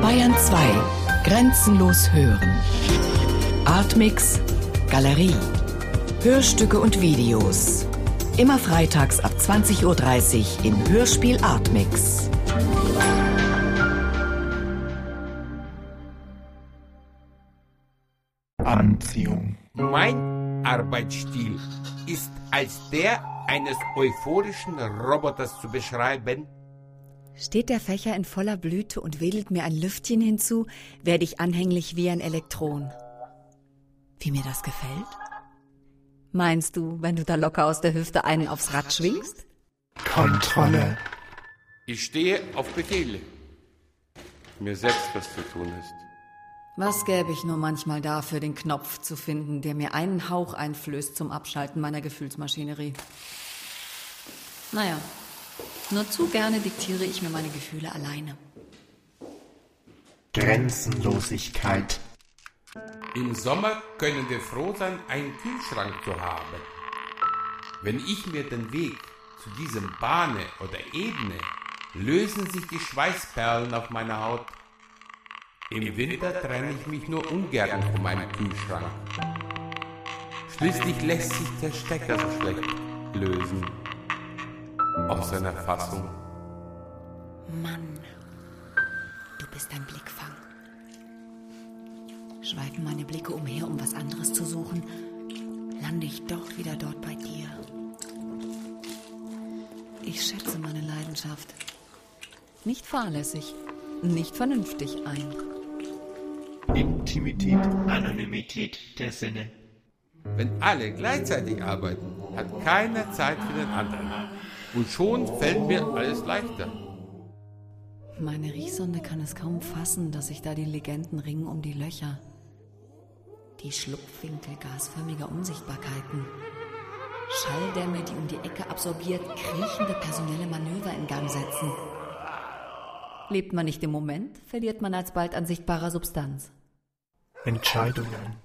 Bayern 2. Grenzenlos hören. Artmix. Galerie. Hörstücke und Videos. Immer freitags ab 20.30 Uhr im Hörspiel Artmix. Anziehung. Mein Arbeitsstil ist als der eines euphorischen Roboters zu beschreiben. Steht der Fächer in voller Blüte und wedelt mir ein Lüftchen hinzu, werde ich anhänglich wie ein Elektron. Wie mir das gefällt? Meinst du, wenn du da locker aus der Hüfte einen aufs Rad schwingst? Kontrolle. Ich stehe auf Befehle. Mir selbst was zu tun ist. Was gäbe ich nur manchmal dafür, den Knopf zu finden, der mir einen Hauch einflößt zum Abschalten meiner Gefühlsmaschinerie. Naja, nur zu gerne diktiere ich mir meine Gefühle alleine. Grenzenlosigkeit. Im Sommer können wir froh sein, einen Kühlschrank zu haben. Wenn ich mir den Weg zu diesem bahne oder ebne, lösen sich die Schweißperlen auf meiner Haut. Im Winter trenne ich mich nur ungern von meinem Kühlschrank. Schließlich lässt sich der Stecker so schlecht lösen. Aus seiner Fassung. Mann, du bist ein Blickfang. Schweifen meine Blicke umher, um was anderes zu suchen, lande ich doch wieder dort bei dir. Ich schätze meine Leidenschaft. Nicht fahrlässig, nicht vernünftig ein. Intimität, Anonymität der Sinne. Wenn alle gleichzeitig arbeiten, hat keiner Zeit für den anderen. Und schon fällt mir alles leichter. Meine Riechsonde kann es kaum fassen, dass sich da die Legenden ringen um die Löcher. Die Schlupfwinkel gasförmiger Unsichtbarkeiten. Schalldämme, die um die Ecke absorbiert, kriechende personelle Manöver in Gang setzen. Lebt man nicht im Moment, verliert man alsbald an sichtbarer Substanz. Entscheidungen.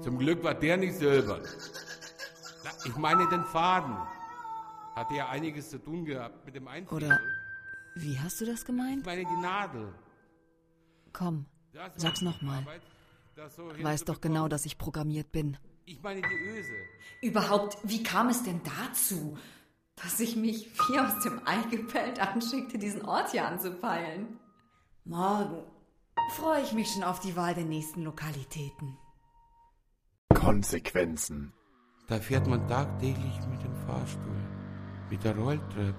Zum Glück war der nicht silbern. Na, ich meine den Faden. Hatte ja einiges zu tun gehabt mit dem Einfrieren. Oder wie hast du das Ich gemeint? meine die Nadel. Komm, Das sag's nochmal. So Weiß doch genau, dass ich programmiert bin. Ich meine die Öse. Überhaupt, wie kam es denn dazu, dass ich mich wie aus dem Ei gepellt anschickte, diesen Ort hier anzupeilen? Morgen freue ich mich schon auf die Wahl der nächsten Lokalitäten. Konsequenzen. Da fährt man tagtäglich mit dem Fahrstuhl, mit der Rolltreppe,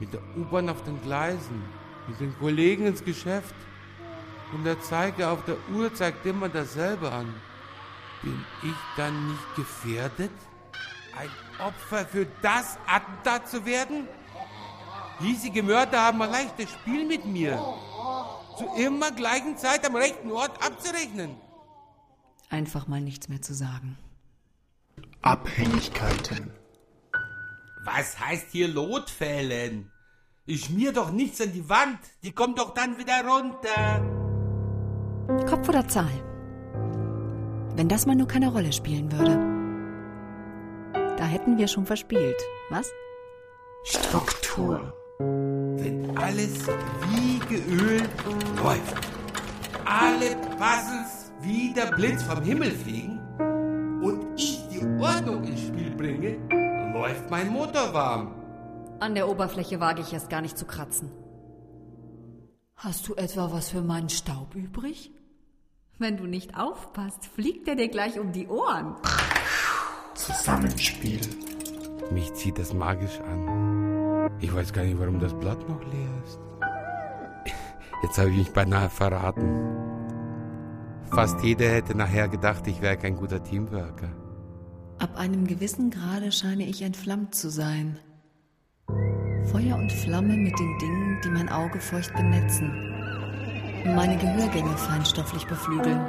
mit der U-Bahn auf den Gleisen, mit den Kollegen ins Geschäft. Und der Zeiger auf der Uhr zeigt immer dasselbe an. Bin ich dann nicht gefährdet, ein Opfer für das Attentat zu werden? Hiesige Mörder haben ein leichtes Spiel mit mir. Zu immer gleichen Zeit am rechten Ort abzurechnen. Einfach mal nichts mehr zu sagen. Abhängigkeiten. Was heißt hier Lotfällen? Ich schmier doch nichts an die Wand. Die kommt doch dann wieder runter. Kopf oder Zahl? Wenn das mal nur keine Rolle spielen würde. Da hätten wir schon verspielt, was? Struktur. Wenn alles wie geölt läuft. Alle Puzzles wie der Blitz vom Himmel fliegen und ich die Ordnung ins Spiel bringe, läuft mein Motor warm. An der Oberfläche wage ich erst gar nicht zu kratzen. Hast du etwa was für meinen Staub übrig? Wenn du nicht aufpasst, fliegt er dir gleich um die Ohren. Zusammenspiel. Mich zieht das magisch an. Ich weiß gar nicht, warum das Blatt noch leer ist. Jetzt habe ich mich beinahe verraten. Fast jeder hätte nachher gedacht, ich wäre kein guter Teamworker. Ab einem gewissen Grade scheine ich entflammt zu sein. Feuer und Flamme mit den Dingen, die mein Auge feucht benetzen. Meine Gehörgänge feinstofflich beflügeln.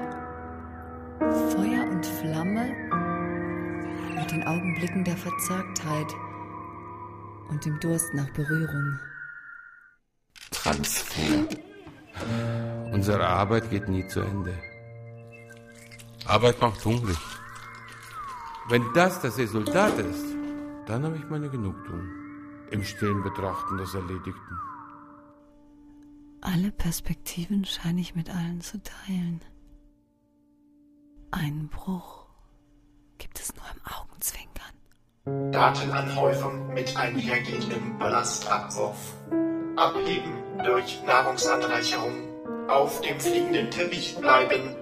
Feuer und Flamme mit den Augenblicken der Verzagtheit und dem Durst nach Berührung. Transfer. Unsere Arbeit geht nie zu Ende. Arbeit macht hungrig. Wenn das das Resultat ist, dann habe ich meine Genugtuung im stillen Betrachten des Erledigten. Alle Perspektiven scheine ich mit allen zu teilen. Einen Bruch gibt es nur im Augenzwinkern. Datenanhäufung mit einhergehendem Ballastabwurf. Abheben durch Nahrungsanreicherung. Auf dem fliegenden Teppich bleiben